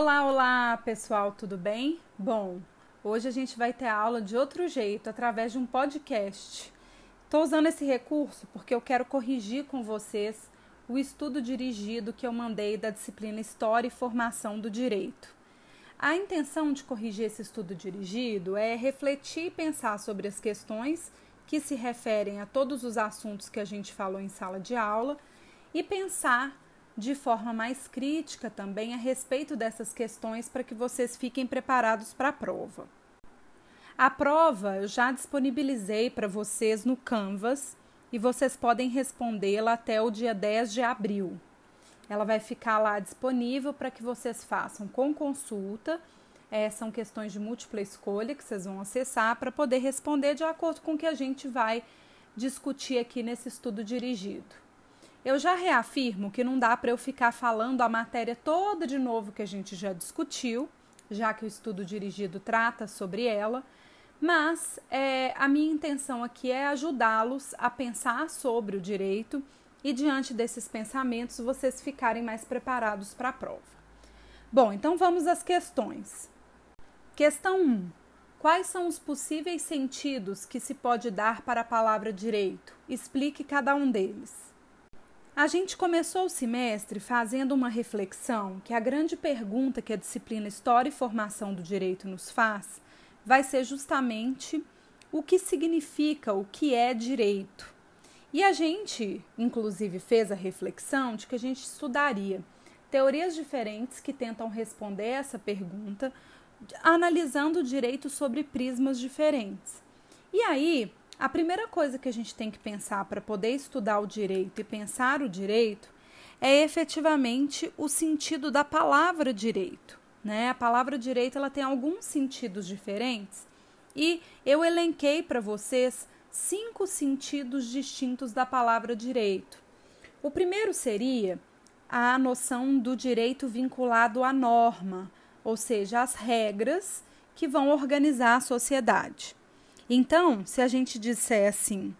Olá, olá pessoal, tudo bem? Bom, hoje a gente vai ter aula de outro jeito, através de um podcast. Estou usando esse recurso porque eu quero corrigir com vocês o estudo dirigido que eu mandei da disciplina História e Formação do Direito. A intenção de corrigir esse estudo dirigido é refletir e pensar sobre as questões que se referem a todos os assuntos que a gente falou em sala de aula e pensar de forma mais crítica também a respeito dessas questões para que vocês fiquem preparados para a prova. A prova eu já disponibilizei para vocês no Canvas e vocês podem respondê-la até o dia 10 de abril. Ela vai ficar lá disponível para que vocês façam com consulta. É, são questões de múltipla escolha que vocês vão acessar para poder responder de acordo com o que a gente vai discutir aqui nesse estudo dirigido. Eu já reafirmo que não dá para eu ficar falando a matéria toda de novo que a gente já discutiu, já que o estudo dirigido trata sobre ela, mas é, a minha intenção aqui é ajudá-los a pensar sobre o direito e, diante desses pensamentos, vocês ficarem mais preparados para a prova. Bom, então vamos às questões. Questão 1. Quais são os possíveis sentidos que se pode dar para a palavra direito? Explique cada um deles. A gente começou o semestre fazendo uma reflexão que a grande pergunta que a disciplina História e Formação do Direito nos faz vai ser justamente o que significa, o que é direito. E a gente, inclusive, fez a reflexão de que a gente estudaria teorias diferentes que tentam responder essa pergunta, analisando o direito sobre prismas diferentes. E aí, a primeira coisa que a gente tem que pensar para poder estudar o direito e pensar o direito é efetivamente o sentido da palavra direito. Né? A palavra direito ela tem alguns sentidos diferentes e eu elenquei para vocês cinco sentidos distintos da palavra direito. O primeiro seria a noção do direito vinculado à norma, ou seja, às regras que vão organizar a sociedade. Então, se a gente disser assim,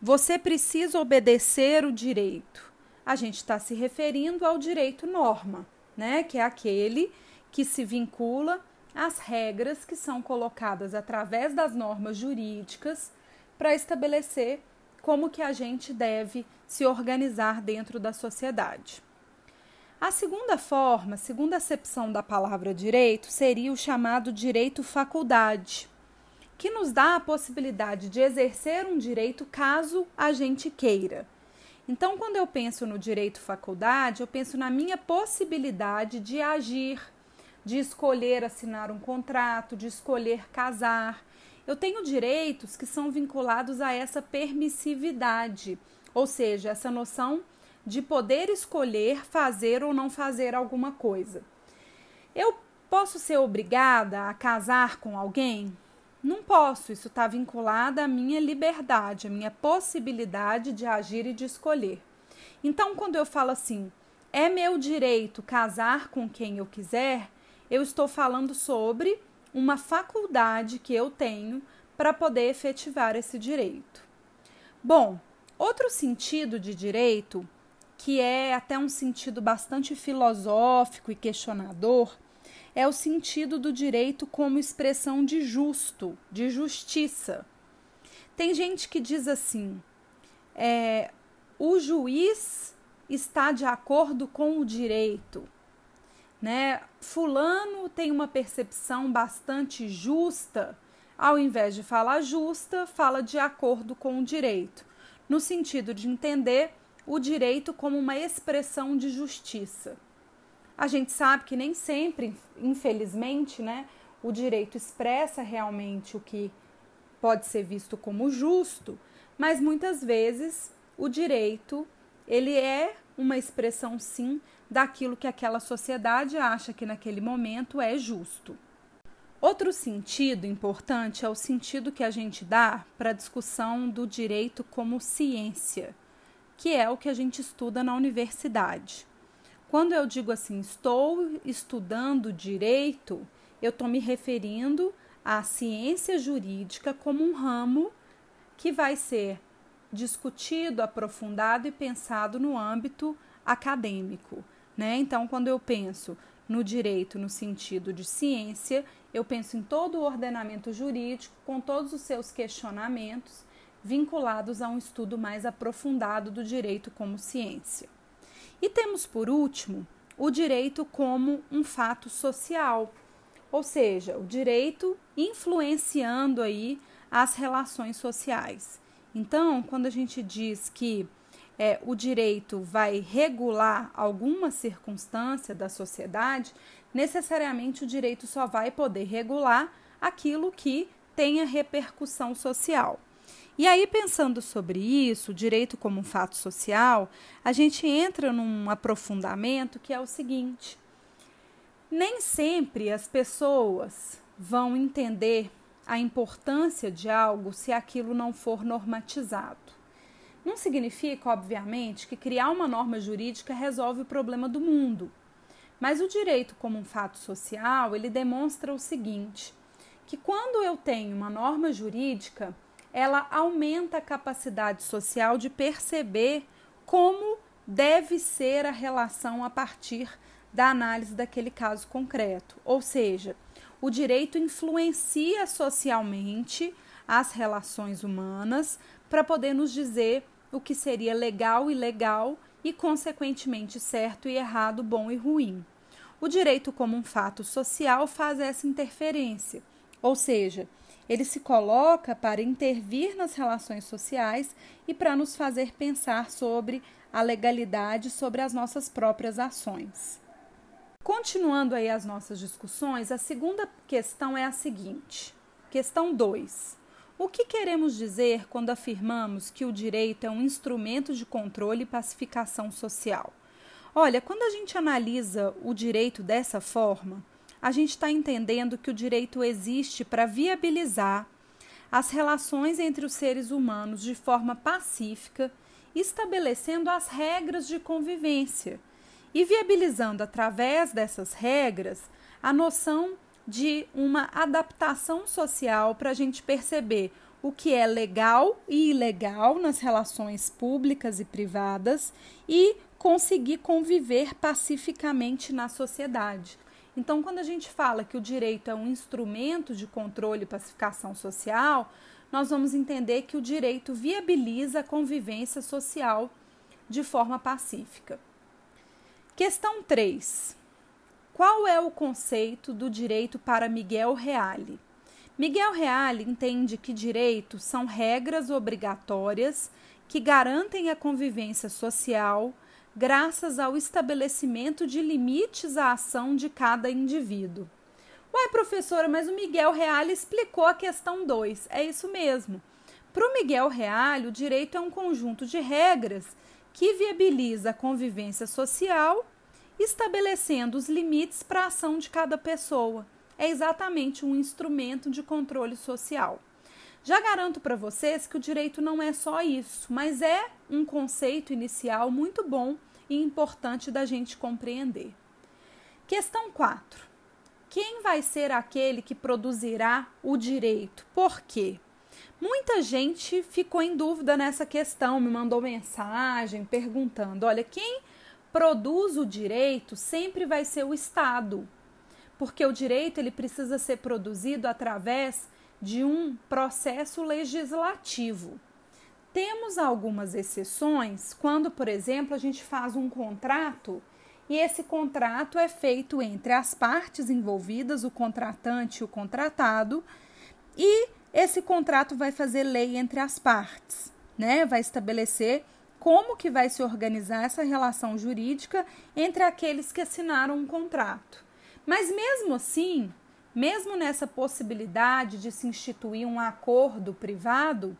você precisa obedecer o direito, a gente está se referindo ao direito norma, né? Que é aquele que se vincula às regras que são colocadas através das normas jurídicas para estabelecer como que a gente deve se organizar dentro da sociedade. A segunda forma, segunda acepção da palavra direito, seria o chamado direito faculdade que nos dá a possibilidade de exercer um direito caso a gente queira. Então, quando eu penso no direito faculdade, eu penso na minha possibilidade de agir, de escolher assinar um contrato, de escolher casar. Eu tenho direitos que são vinculados a essa permissividade, ou seja, essa noção de poder escolher fazer ou não fazer alguma coisa. Eu posso ser obrigada a casar com alguém? Não posso, isso está vinculado à minha liberdade, à minha possibilidade de agir e de escolher. Então, quando eu falo assim, é meu direito casar com quem eu quiser, eu estou falando sobre uma faculdade que eu tenho para poder efetivar esse direito. Bom, outro sentido de direito, que é até um sentido bastante filosófico e questionador, é o sentido do direito como expressão de justo, de justiça. Tem gente que diz assim: é, o juiz está de acordo com o direito. Né? Fulano tem uma percepção bastante justa, ao invés de falar justa, fala de acordo com o direito, no sentido de entender o direito como uma expressão de justiça. A gente sabe que nem sempre, infelizmente, né, o direito expressa realmente o que pode ser visto como justo, mas muitas vezes o direito ele é uma expressão sim daquilo que aquela sociedade acha que naquele momento é justo. Outro sentido importante é o sentido que a gente dá para a discussão do direito como ciência, que é o que a gente estuda na universidade. Quando eu digo assim, estou estudando direito, eu estou me referindo à ciência jurídica como um ramo que vai ser discutido, aprofundado e pensado no âmbito acadêmico. Né? Então, quando eu penso no direito no sentido de ciência, eu penso em todo o ordenamento jurídico com todos os seus questionamentos vinculados a um estudo mais aprofundado do direito como ciência. E temos por último o direito como um fato social, ou seja, o direito influenciando aí as relações sociais. Então, quando a gente diz que é, o direito vai regular alguma circunstância da sociedade, necessariamente o direito só vai poder regular aquilo que tenha repercussão social. E aí, pensando sobre isso, direito como um fato social, a gente entra num aprofundamento que é o seguinte: nem sempre as pessoas vão entender a importância de algo se aquilo não for normatizado. Não significa, obviamente, que criar uma norma jurídica resolve o problema do mundo. Mas o direito como um fato social, ele demonstra o seguinte, que quando eu tenho uma norma jurídica, ela aumenta a capacidade social de perceber como deve ser a relação a partir da análise daquele caso concreto. Ou seja, o direito influencia socialmente as relações humanas para poder nos dizer o que seria legal e ilegal e, consequentemente, certo e errado, bom e ruim. O direito, como um fato social, faz essa interferência, ou seja, ele se coloca para intervir nas relações sociais e para nos fazer pensar sobre a legalidade, sobre as nossas próprias ações. Continuando aí as nossas discussões, a segunda questão é a seguinte: questão 2. O que queremos dizer quando afirmamos que o direito é um instrumento de controle e pacificação social? Olha, quando a gente analisa o direito dessa forma, a gente está entendendo que o direito existe para viabilizar as relações entre os seres humanos de forma pacífica, estabelecendo as regras de convivência e viabilizando através dessas regras a noção de uma adaptação social para a gente perceber o que é legal e ilegal nas relações públicas e privadas e conseguir conviver pacificamente na sociedade. Então, quando a gente fala que o direito é um instrumento de controle e pacificação social, nós vamos entender que o direito viabiliza a convivência social de forma pacífica. Questão 3. Qual é o conceito do direito para Miguel Reale? Miguel Reale entende que direitos são regras obrigatórias que garantem a convivência social graças ao estabelecimento de limites à ação de cada indivíduo. Uai, professora, mas o Miguel Reale explicou a questão 2. É isso mesmo. Para o Miguel Reale, o direito é um conjunto de regras que viabiliza a convivência social estabelecendo os limites para a ação de cada pessoa. É exatamente um instrumento de controle social. Já garanto para vocês que o direito não é só isso, mas é um conceito inicial muito bom e importante da gente compreender. Questão 4. Quem vai ser aquele que produzirá o direito? Por quê? Muita gente ficou em dúvida nessa questão, me mandou mensagem perguntando: olha, quem produz o direito sempre vai ser o Estado, porque o direito ele precisa ser produzido através de um processo legislativo. Temos algumas exceções quando, por exemplo, a gente faz um contrato e esse contrato é feito entre as partes envolvidas, o contratante e o contratado, e esse contrato vai fazer lei entre as partes, né? Vai estabelecer como que vai se organizar essa relação jurídica entre aqueles que assinaram um contrato. Mas mesmo assim, mesmo nessa possibilidade de se instituir um acordo privado,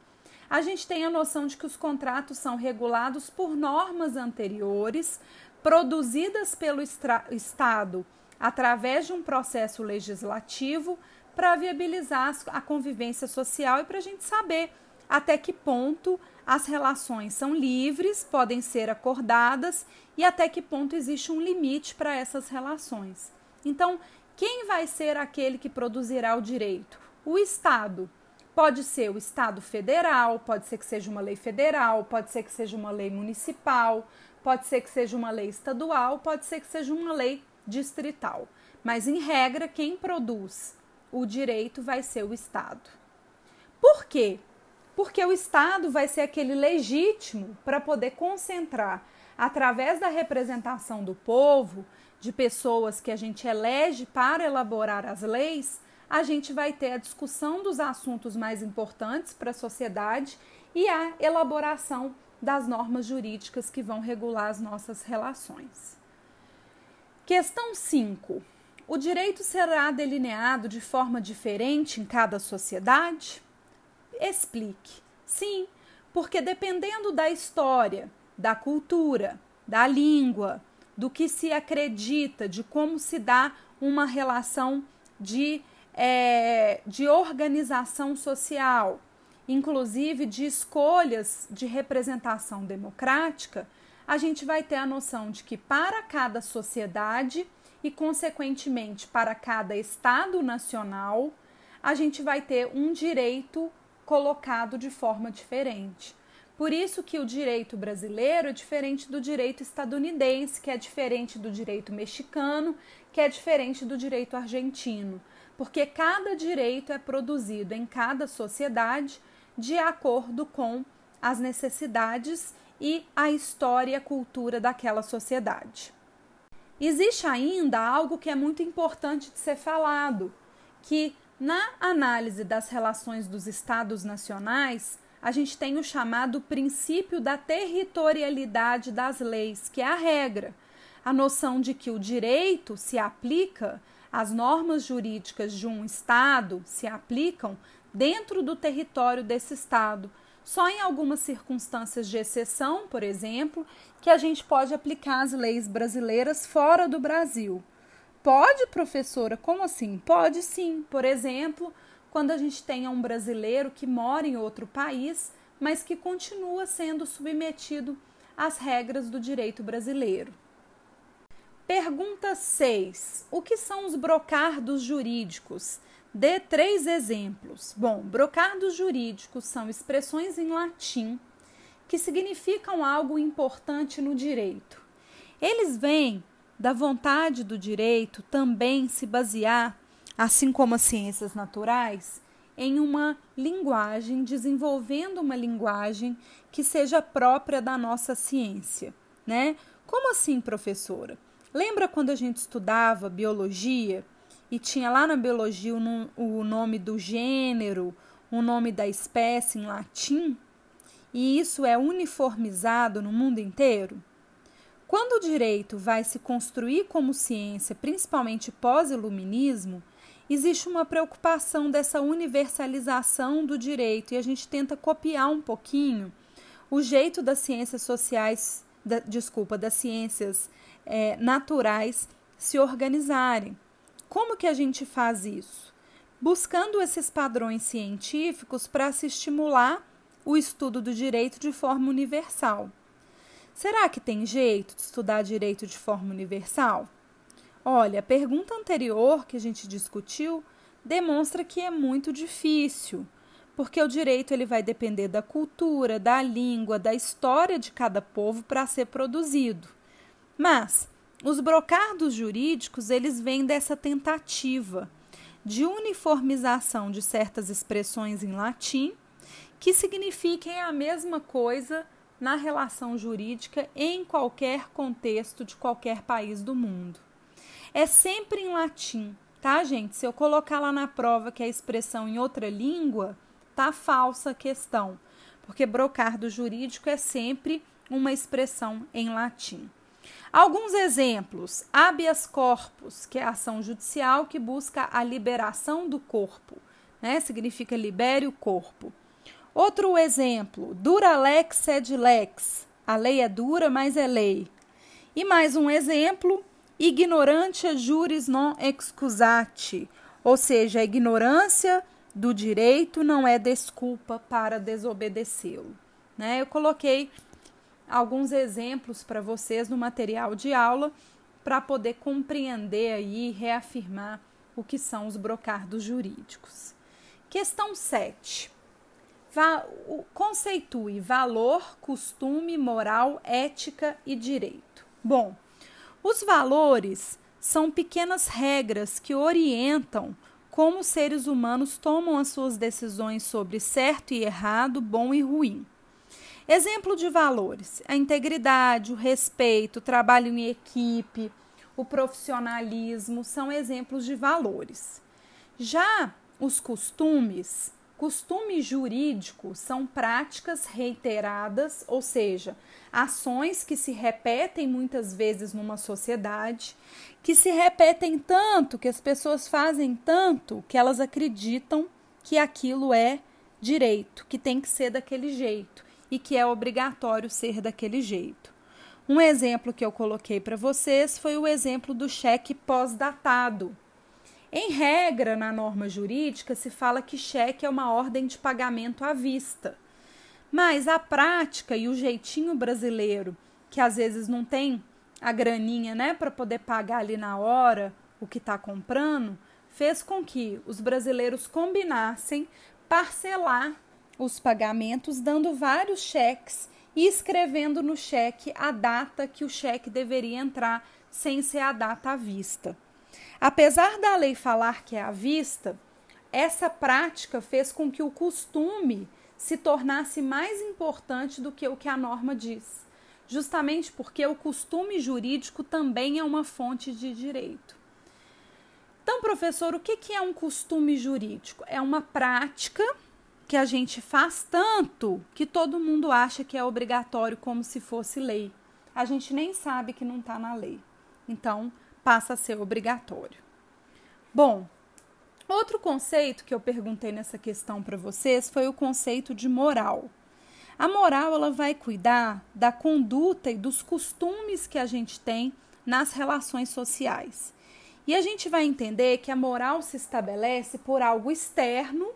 a gente tem a noção de que os contratos são regulados por normas anteriores, produzidas pelo Estado através de um processo legislativo para viabilizar a convivência social e para a gente saber até que ponto as relações são livres, podem ser acordadas e até que ponto existe um limite para essas relações. Então, quem vai ser aquele que produzirá o direito? O Estado. Pode ser o Estado federal, pode ser que seja uma lei federal, pode ser que seja uma lei municipal, pode ser que seja uma lei estadual, pode ser que seja uma lei distrital. Mas, em regra, quem produz o direito vai ser o Estado. Por quê? Porque o Estado vai ser aquele legítimo para poder concentrar, através da representação do povo, de pessoas que a gente elege para elaborar as leis, a gente vai ter a discussão dos assuntos mais importantes para a sociedade e a elaboração das normas jurídicas que vão regular as nossas relações. Questão 5. O direito será delineado de forma diferente em cada sociedade? Explique. Sim, porque dependendo da história, da cultura, da língua, do que se acredita, de como se dá uma relação de, é, de organização social, inclusive de escolhas de representação democrática, a gente vai ter a noção de que para cada sociedade e, consequentemente, para cada Estado nacional, a gente vai ter um direito colocado de forma diferente. Por isso que o direito brasileiro é diferente do direito estadunidense, que é diferente do direito mexicano, que é diferente do direito argentino, porque cada direito é produzido em cada sociedade de acordo com as necessidades e a história e a cultura daquela sociedade. Existe ainda algo que é muito importante de ser falado, que na análise das relações dos estados nacionais, a gente tem o chamado princípio da territorialidade das leis, que é a regra, a noção de que o direito se aplica, as normas jurídicas de um estado se aplicam dentro do território desse estado. Só em algumas circunstâncias de exceção, por exemplo, que a gente pode aplicar as leis brasileiras fora do Brasil. Pode, professora? Como assim? Pode sim. Por exemplo, quando a gente tenha um brasileiro que mora em outro país, mas que continua sendo submetido às regras do direito brasileiro. Pergunta 6. O que são os brocardos jurídicos? Dê três exemplos. Bom, brocardos jurídicos são expressões em latim que significam algo importante no direito. Eles vêm da vontade do direito também se basear, assim como as ciências naturais, em uma linguagem, desenvolvendo uma linguagem que seja própria da nossa ciência, né? Como assim, professora? Lembra quando a gente estudava biologia e tinha lá na biologia o, nome do gênero, o nome da espécie em latim? E isso é uniformizado no mundo inteiro? Quando o direito vai se construir como ciência, principalmente pós-iluminismo, existe uma preocupação dessa universalização do direito e a gente tenta copiar um pouquinho o jeito das ciências sociais, da, desculpa, das ciências é, naturais se organizarem. Como que a gente faz isso? Buscando esses padrões científicos para se estimular o estudo do direito de forma universal. Será que tem jeito de estudar direito de forma universal? Olha, a pergunta anterior que a gente discutiu demonstra que é muito difícil, porque o direito ele vai depender da cultura, da língua, da história de cada povo para ser produzido. Mas os brocardos jurídicos, eles vêm dessa tentativa de uniformização de certas expressões em latim que signifiquem a mesma coisa na relação jurídica em qualquer contexto de qualquer país do mundo. É sempre em latim, tá, gente? Se eu colocar lá na prova que a expressão em outra língua, tá falsa a questão, porque brocardo jurídico é sempre uma expressão em latim. Alguns exemplos: habeas corpus, que é a ação judicial que busca a liberação do corpo, né? Significa libere o corpo. Outro exemplo, dura lex sed lex. A lei é dura, mas é lei. E mais um exemplo, ignorantia juris non excusati, ou seja, a ignorância do direito não é desculpa para desobedecê-lo. Né? Eu coloquei alguns exemplos para vocês no material de aula para poder compreender e reafirmar o que são os brocardos jurídicos. Questão 7 conceitue valor, costume, moral, ética e direito. Bom, os valores são pequenas regras que orientam como os seres humanos tomam as suas decisões sobre certo e errado, bom e ruim. Exemplo de valores: a integridade, o respeito, o trabalho em equipe, o profissionalismo são exemplos de valores. Já os costumes, costume jurídico são práticas reiteradas, ou seja, ações que se repetem muitas vezes numa sociedade, que se repetem tanto, que as pessoas fazem tanto, que elas acreditam que aquilo é direito, que tem que ser daquele jeito e que é obrigatório ser daquele jeito. Um exemplo que eu coloquei para vocês foi o exemplo do cheque pós-datado. Em regra, na norma jurídica, se fala que cheque é uma ordem de pagamento à vista. Mas a prática e o jeitinho brasileiro, que às vezes não tem a graninha né, para poder pagar ali na hora o que está comprando, fez com que os brasileiros combinassem parcelar os pagamentos, dando vários cheques e escrevendo no cheque a data que o cheque deveria entrar, sem ser a data à vista. Apesar da lei falar que é à vista, essa prática fez com que o costume se tornasse mais importante do que o que a norma diz, justamente porque o costume jurídico também é uma fonte de direito. Então, professor, o que é um costume jurídico? É uma prática que a gente faz tanto que todo mundo acha que é obrigatório como se fosse lei. A gente nem sabe que não está na lei. Então, passa a ser obrigatório. Bom, outro conceito que eu perguntei nessa questão para vocês foi o conceito de moral. A moral ela vai cuidar da conduta e dos costumes que a gente tem nas relações sociais. E a gente vai entender que a moral se estabelece por algo externo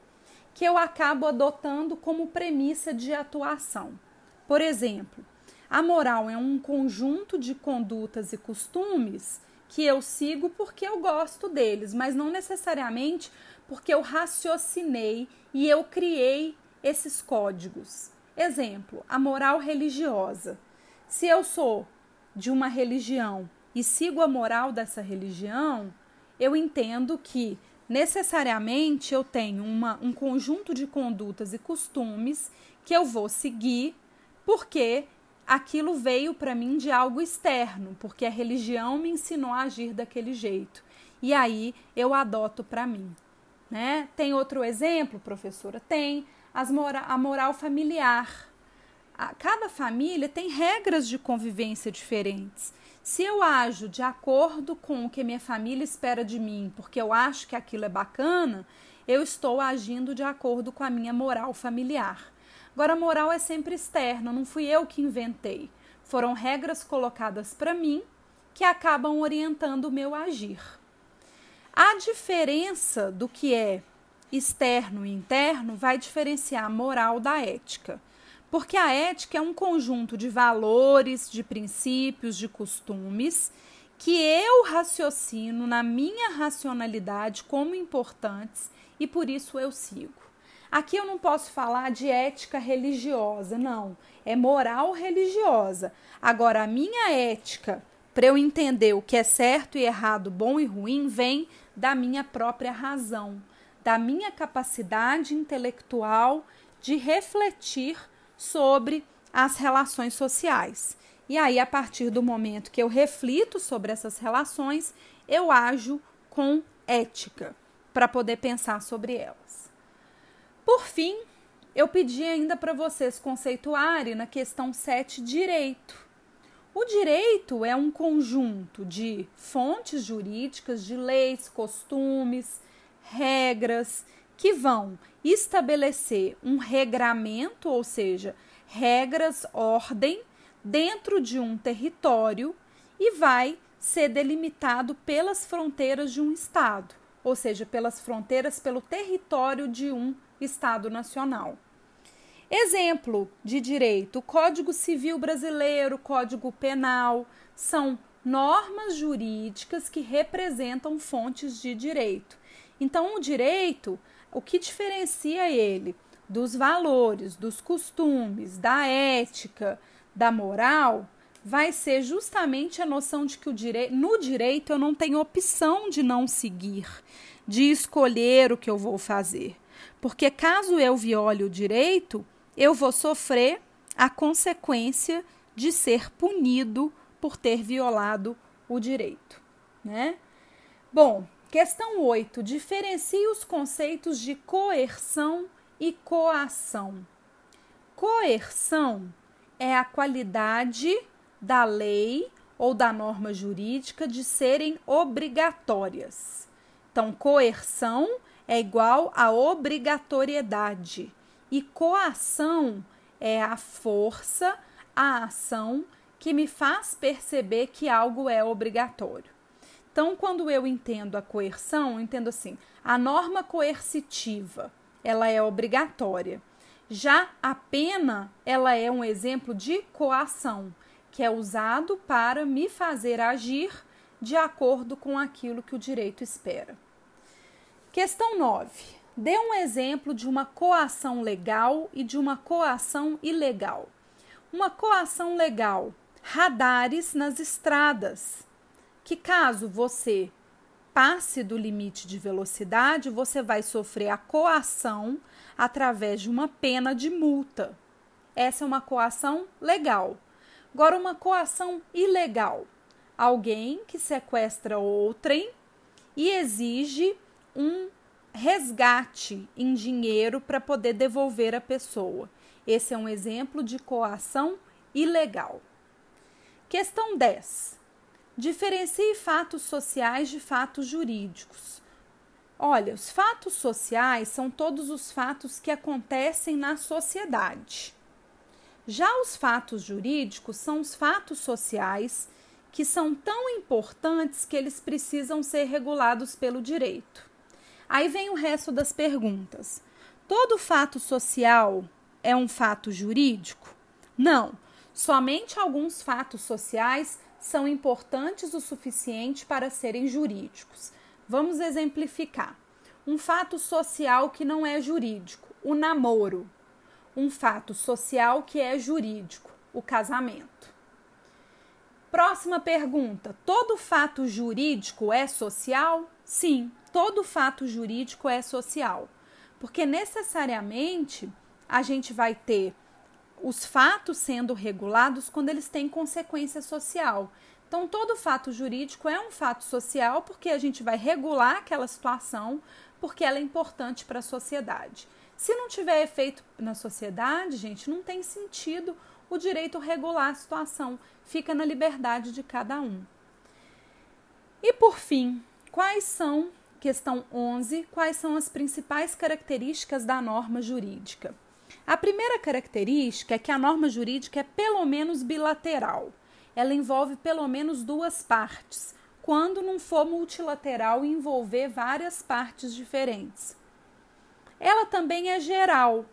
que eu acabo adotando como premissa de atuação. Por exemplo, a moral é um conjunto de condutas e costumes que eu sigo porque eu gosto deles, mas não necessariamente porque eu raciocinei e eu criei esses códigos. Exemplo, a moral religiosa. Se eu sou de uma religião e sigo a moral dessa religião, eu entendo que necessariamente eu tenho uma, um conjunto de condutas e costumes que eu vou seguir porque aquilo veio para mim de algo externo, porque a religião me ensinou a agir daquele jeito. E aí eu adoto para mim. Né? Tem outro exemplo, professora? Tem as mora a moral familiar. A, cada família tem regras de convivência diferentes. Se eu ajo de acordo com o que minha família espera de mim, porque eu acho que aquilo é bacana, eu estou agindo de acordo com a minha moral familiar. Agora, a moral é sempre externa, não fui eu que inventei. Foram regras colocadas para mim que acabam orientando o meu agir. A diferença do que é externo e interno vai diferenciar a moral da ética. Porque a ética é um conjunto de valores, de princípios, de costumes que eu raciocino na minha racionalidade como importantes e por isso eu sigo. Aqui eu não posso falar de ética religiosa, não, é moral religiosa. Agora, a minha ética, para eu entender o que é certo e errado, bom e ruim, vem da minha própria razão, da minha capacidade intelectual de refletir sobre as relações sociais. E aí, a partir do momento que eu reflito sobre essas relações, eu ajo com ética para poder pensar sobre elas. Por fim, eu pedi ainda para vocês conceituarem na questão 7 direito. O direito é um conjunto de fontes jurídicas, de leis, costumes, regras que vão estabelecer um regramento, ou seja, regras, ordem dentro de um território e vai ser delimitado pelas fronteiras de um estado, ou seja, pelas fronteiras pelo território de um estado nacional. Exemplo de direito: Código Civil Brasileiro, Código Penal, são normas jurídicas que representam fontes de direito. Então, o direito o que diferencia ele dos valores, dos costumes, da ética, da moral, vai ser justamente a noção de que o direi no direito eu não tenho opção de não seguir, de escolher o que eu vou fazer. Porque caso eu viole o direito, eu vou sofrer a consequência de ser punido por ter violado o direito, né? Bom, questão 8. Diferencie os conceitos de coerção e coação. Coerção é a qualidade da lei ou da norma jurídica de serem obrigatórias. Então, coerção é igual a obrigatoriedade e coação é a força, a ação que me faz perceber que algo é obrigatório. Então, quando eu entendo a coerção, eu entendo assim: a norma coercitiva, ela é obrigatória. Já a pena, ela é um exemplo de coação, que é usado para me fazer agir de acordo com aquilo que o direito espera. Questão 9. Dê um exemplo de uma coação legal e de uma coação ilegal. Uma coação legal radares nas estradas, que caso você passe do limite de velocidade, você vai sofrer a coação através de uma pena de multa. Essa é uma coação legal. Agora, uma coação ilegal. Alguém que sequestra outrem e exige um resgate em dinheiro para poder devolver a pessoa. Esse é um exemplo de coação ilegal. Questão 10. Diferencie fatos sociais de fatos jurídicos. Olha, os fatos sociais são todos os fatos que acontecem na sociedade. Já os fatos jurídicos são os fatos sociais que são tão importantes que eles precisam ser regulados pelo direito. Aí vem o resto das perguntas. Todo fato social é um fato jurídico? Não. Somente alguns fatos sociais são importantes o suficiente para serem jurídicos. Vamos exemplificar. Um fato social que não é jurídico, o namoro. Um fato social que é jurídico, o casamento. Próxima pergunta: todo fato jurídico é social? Sim, todo fato jurídico é social, porque necessariamente a gente vai ter os fatos sendo regulados quando eles têm consequência social. Então, todo fato jurídico é um fato social porque a gente vai regular aquela situação porque ela é importante para a sociedade. Se não tiver efeito na sociedade, gente, não tem sentido o direito regular a situação, fica na liberdade de cada um. E por fim, quais são, questão 11, quais são as principais características da norma jurídica? A primeira característica é que a norma jurídica é pelo menos bilateral. Ela envolve pelo menos duas partes, quando não for multilateral e envolver várias partes diferentes. Ela também é geral,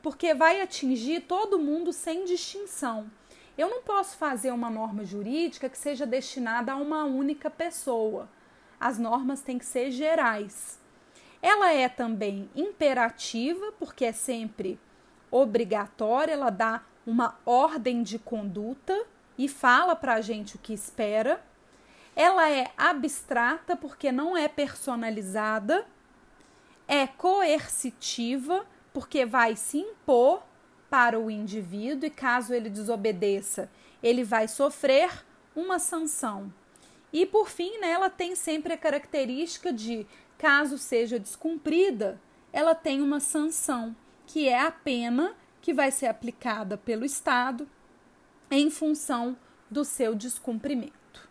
porque vai atingir todo mundo sem distinção. Eu não posso fazer uma norma jurídica que seja destinada a uma única pessoa. As normas têm que ser gerais. Ela é também imperativa, porque é sempre obrigatória, ela dá uma ordem de conduta e fala para a gente o que espera. Ela é abstrata porque não é personalizada, é coercitiva porque vai se impor para o indivíduo e caso ele desobedeça, ele vai sofrer uma sanção. E por fim, né, ela tem sempre a característica de, caso seja descumprida, ela tem uma sanção que é a pena que vai ser aplicada pelo Estado em função do seu descumprimento.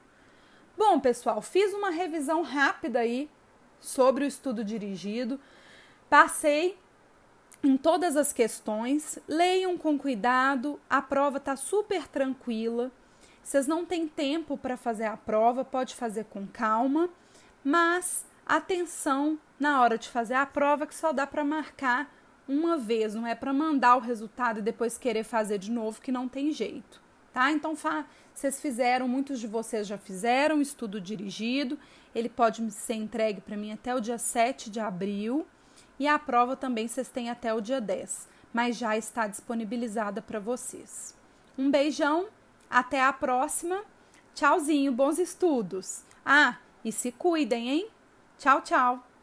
Bom, pessoal, fiz uma revisão rápida aí sobre o estudo dirigido, passei em todas as questões, leiam com cuidado, a prova está super tranquila. Vocês não têm tempo para fazer a prova, pode fazer com calma, mas atenção na hora de fazer a prova que só dá para marcar uma vez, não é para mandar o resultado e depois querer fazer de novo, que não tem jeito, tá? Então, vocês fizeram, muitos de vocês já fizeram estudo dirigido, ele pode ser entregue para mim até o dia 7 de abril e a prova também vocês têm até o dia 10, mas já está disponibilizada para vocês. Um beijão, Até a próxima. Tchauzinho, bons estudos. Ah, e se cuidem, hein? Tchau, tchau.